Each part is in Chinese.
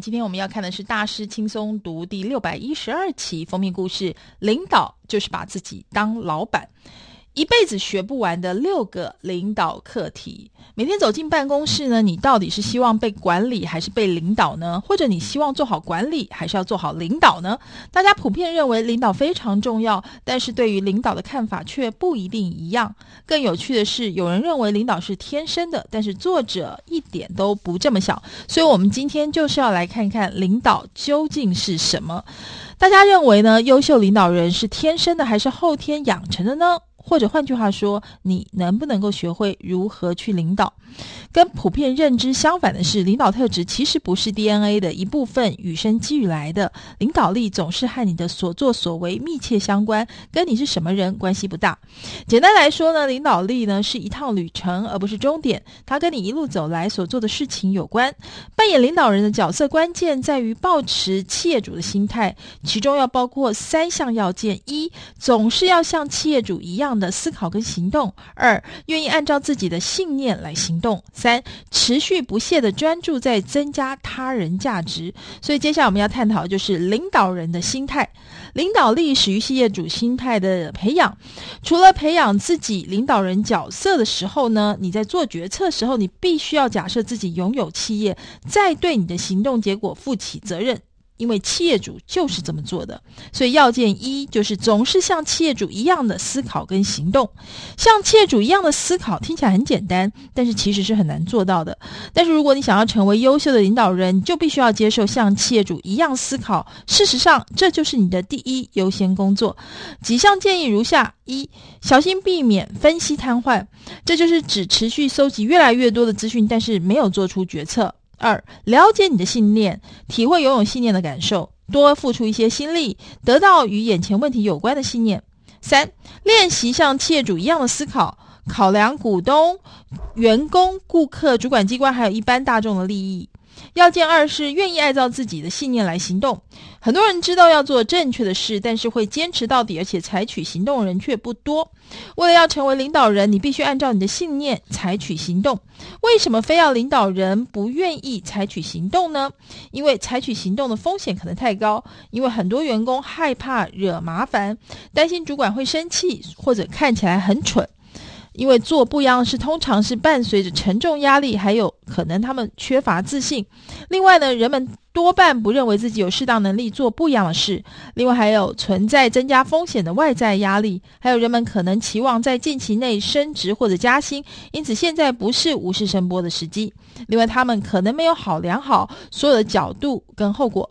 今天我们要看的是大师轻松读第六百一十二期封面故事，领导就是把自己当老板。一辈子学不完的六个领导课题。每天走进办公室呢，你到底是希望被管理还是被领导呢？或者你希望做好管理，还是要做好领导呢？大家普遍认为领导非常重要，但是对于领导的看法却不一定一样。更有趣的是，有人认为领导是天生的，但是作者一点都不这么想。所以，我们今天就是要来看看领导究竟是什么。大家认为呢？优秀领导人是天生的还是后天养成的呢？或者换句话说，你能不能够学会如何去领导？跟普遍认知相反的是，领导特质其实不是 DNA 的一部分，与生俱来，的。领导力总是和你的所作所为密切相关，跟你是什么人关系不大。简单来说呢，领导力呢是一趟旅程，而不是终点。它跟你一路走来所做的事情有关。扮演领导人的角色，关键在于抱持企业主的心态，其中要包括三项要件：一，总是要像企业主一样的思考跟行动；二，愿意按照自己的信念来行动。三，持续不懈的专注在增加他人价值。所以，接下来我们要探讨的就是领导人的心态。领导力始于企业主心态的培养。除了培养自己领导人角色的时候呢，你在做决策时候，你必须要假设自己拥有企业，再对你的行动结果负起责任。因为企业主就是这么做的，所以要件一就是总是像企业主一样的思考跟行动。像企业主一样的思考听起来很简单，但是其实是很难做到的。但是如果你想要成为优秀的领导人，你就必须要接受像企业主一样思考。事实上，这就是你的第一优先工作。几项建议如下：一、小心避免分析瘫痪，这就是指持续搜集越来越多的资讯，但是没有做出决策。二、了解你的信念，体会拥有信念的感受，多付出一些心力，得到与眼前问题有关的信念。三、练习像企业主一样的思考，考量股东、员工、顾客、主管机关还有一般大众的利益。要件二是愿意按照自己的信念来行动。很多人知道要做正确的事，但是会坚持到底，而且采取行动的人却不多。为了要成为领导人，你必须按照你的信念采取行动。为什么非要领导人不愿意采取行动呢？因为采取行动的风险可能太高，因为很多员工害怕惹麻烦，担心主管会生气，或者看起来很蠢。因为做不一样是，通常是伴随着沉重压力，还有可能他们缺乏自信。另外呢，人们多半不认为自己有适当能力做不一样的事。另外还有存在增加风险的外在压力，还有人们可能期望在近期内升职或者加薪，因此现在不是无事生波的时机。另外，他们可能没有考量好所有的角度跟后果。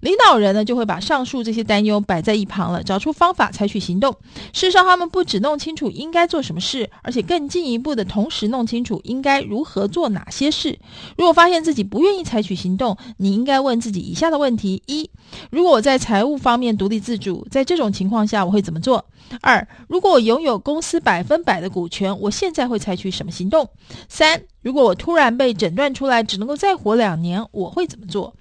领导人呢，就会把上述这些担忧摆在一旁了，找出方法采取行动。事实上，他们不只弄清楚应该做什么事，而且更进一步的同时弄清楚应该如何做哪些事。如果发现自己不愿意采取行动，你应该问自己以下的问题：一、如果我在财务方面独立自主，在这种情况下我会怎么做？二、如果我拥有公司百分百的股权，我现在会采取什么行动？三、如果我突然被诊断出来只能够再活两年，我会怎么做？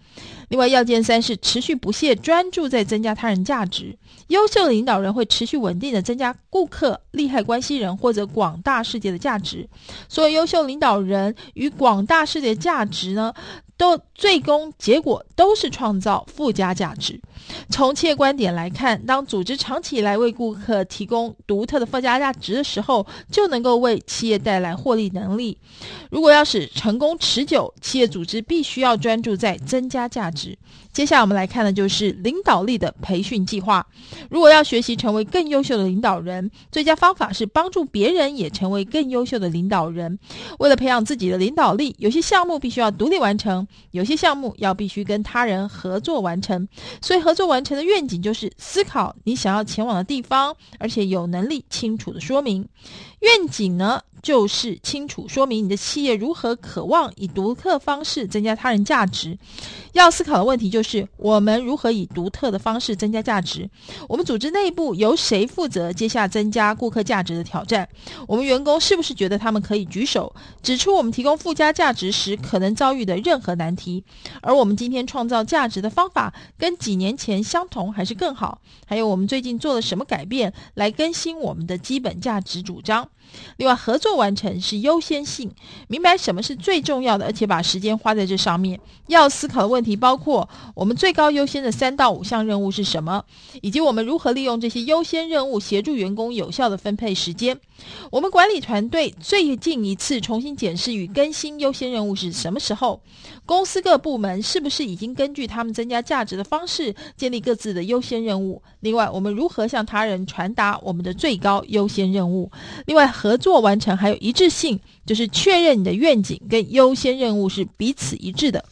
另外，要件三是持续不懈专注在增加他人价值。优秀的领导人会持续稳定的增加顾客、利害关系人或者广大世界的价值。所有优秀领导人与广大世界价值呢，都最终结果都是创造附加价值。从企业观点来看，当组织长期以来为顾客提供独特的附加价值的时候，就能够为企业带来获利能力。如果要使成功持久，企业组织必须要专注在增加价值。接下来我们来看的就是领导力的培训计划。如果要学习成为更优秀的领导人，最佳方法是帮助别人也成为更优秀的领导人。为了培养自己的领导力，有些项目必须要独立完成，有些项目要必须跟他人合作完成。所以合作完成的愿景就是思考你想要前往的地方，而且有能力清楚的说明。愿景呢，就是清楚说明你的企业如何渴望以独特方式增加他人价值。要思考的问题就是，我们如何以独特的方式增加价值？我们组织内部由谁负责接下增加顾客价值的挑战？我们员工是不是觉得他们可以举手指出我们提供附加价值时可能遭遇的任何难题？而我们今天创造价值的方法跟几年前相同还是更好？还有我们最近做了什么改变来更新我们的基本价值主张？另外，合作完成是优先性，明白什么是最重要的，而且把时间花在这上面。要思考的问题包括：我们最高优先的三到五项任务是什么？以及我们如何利用这些优先任务协助员工有效地分配时间？我们管理团队最近一次重新检视与更新优先任务是什么时候？公司各部门是不是已经根据他们增加价值的方式建立各自的优先任务？另外，我们如何向他人传达我们的最高优先任务？另外，外合作完成还有一致性，就是确认你的愿景跟优先任务是彼此一致的。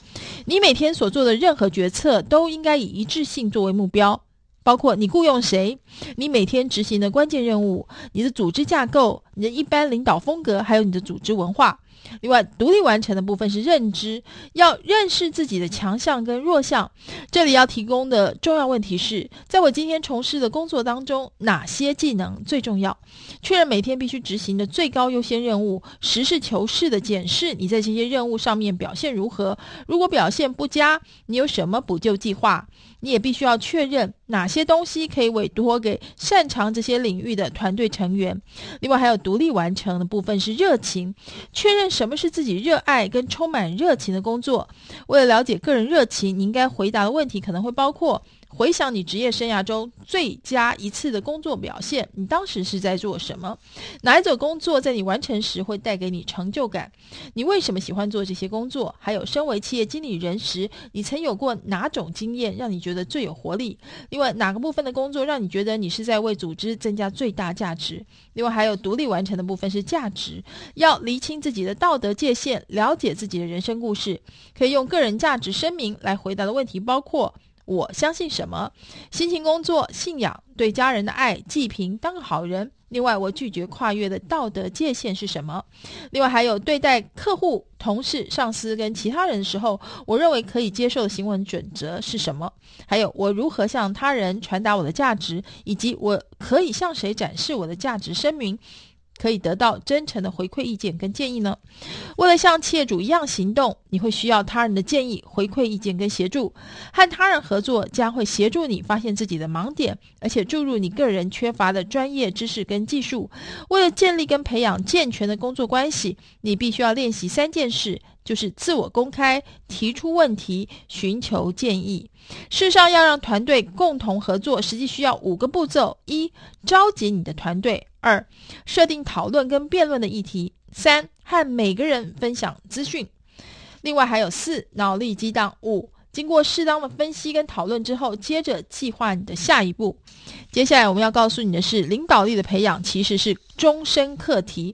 你每天所做的任何决策都应该以一致性作为目标。包括你雇佣谁，你每天执行的关键任务，你的组织架构，你的一般领导风格，还有你的组织文化。另外，独立完成的部分是认知，要认识自己的强项跟弱项。这里要提供的重要问题是，在我今天从事的工作当中，哪些技能最重要？确认每天必须执行的最高优先任务，实事求是的检视你在这些任务上面表现如何。如果表现不佳，你有什么补救计划？你也必须要确认哪些东西可以委托给擅长这些领域的团队成员。另外，还有独立完成的部分是热情，确认什么是自己热爱跟充满热情的工作。为了了解个人热情，你应该回答的问题可能会包括。回想你职业生涯中最佳一次的工作表现，你当时是在做什么？哪一种工作在你完成时会带给你成就感？你为什么喜欢做这些工作？还有，身为企业经理人时，你曾有过哪种经验让你觉得最有活力？另外，哪个部分的工作让你觉得你是在为组织增加最大价值？另外，还有独立完成的部分是价值，要厘清自己的道德界限，了解自己的人生故事。可以用个人价值声明来回答的问题包括。我相信什么？辛勤工作、信仰、对家人的爱、济贫、当好人。另外，我拒绝跨越的道德界限是什么？另外，还有对待客户、同事、上司跟其他人的时候，我认为可以接受的行为准则是什么？还有，我如何向他人传达我的价值，以及我可以向谁展示我的价值声明？可以得到真诚的回馈意见跟建议呢？为了像企业主一样行动，你会需要他人的建议、回馈意见跟协助。和他人合作将会协助你发现自己的盲点，而且注入你个人缺乏的专业知识跟技术。为了建立跟培养健全的工作关系，你必须要练习三件事。就是自我公开、提出问题、寻求建议。事实上，要让团队共同合作，实际需要五个步骤：一、召集你的团队；二、设定讨论跟辩论的议题；三、和每个人分享资讯；另外还有四、脑力激荡；五、经过适当的分析跟讨论之后，接着计划你的下一步。接下来我们要告诉你的是，领导力的培养其实是终身课题。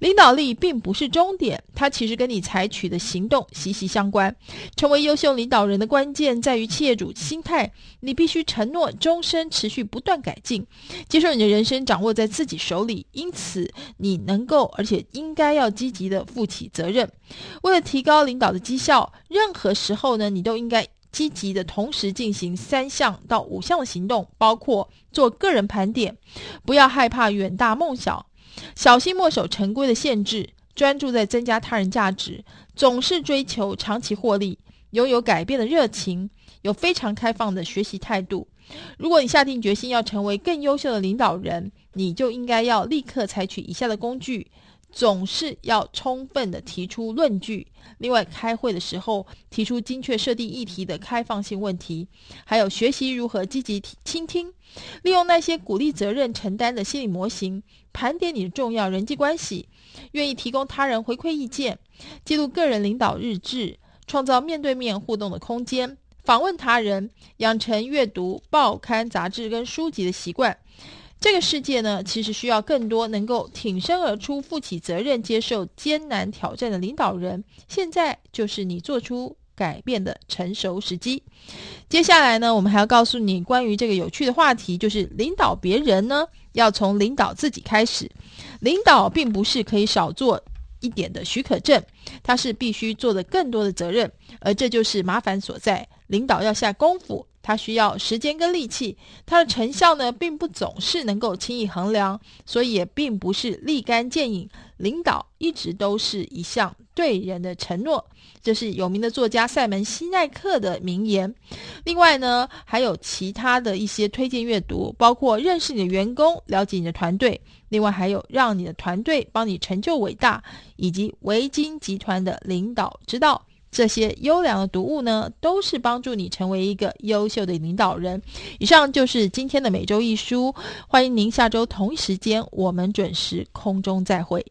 领导力并不是终点，它其实跟你采取的行动息息相关。成为优秀领导人的关键在于企业主心态，你必须承诺终身持续不断改进，接受你的人生掌握在自己手里。因此，你能够而且应该要积极的负起责任。为了提高领导的绩效，任何时候呢，你都应该。积极的同时进行三项到五项的行动，包括做个人盘点，不要害怕远大梦想，小心墨守成规的限制，专注在增加他人价值，总是追求长期获利，拥有改变的热情，有非常开放的学习态度。如果你下定决心要成为更优秀的领导人，你就应该要立刻采取以下的工具。总是要充分的提出论据。另外，开会的时候提出精确设定议题的开放性问题，还有学习如何积极倾听，利用那些鼓励责任承担的心理模型，盘点你的重要人际关系，愿意提供他人回馈意见，记录个人领导日志，创造面对面互动的空间，访问他人，养成阅读报刊杂志跟书籍的习惯。这个世界呢，其实需要更多能够挺身而出、负起责任、接受艰难挑战的领导人。现在就是你做出改变的成熟时机。接下来呢，我们还要告诉你关于这个有趣的话题，就是领导别人呢，要从领导自己开始。领导并不是可以少做一点的许可证，它是必须做的更多的责任，而这就是麻烦所在。领导要下功夫。它需要时间跟力气，它的成效呢，并不总是能够轻易衡量，所以也并不是立竿见影。领导一直都是一项对人的承诺，这是有名的作家赛门西奈克的名言。另外呢，还有其他的一些推荐阅读，包括认识你的员工，了解你的团队。另外还有让你的团队帮你成就伟大，以及维京集团的领导之道。这些优良的读物呢，都是帮助你成为一个优秀的领导人。以上就是今天的每周一书，欢迎您下周同一时间我们准时空中再会。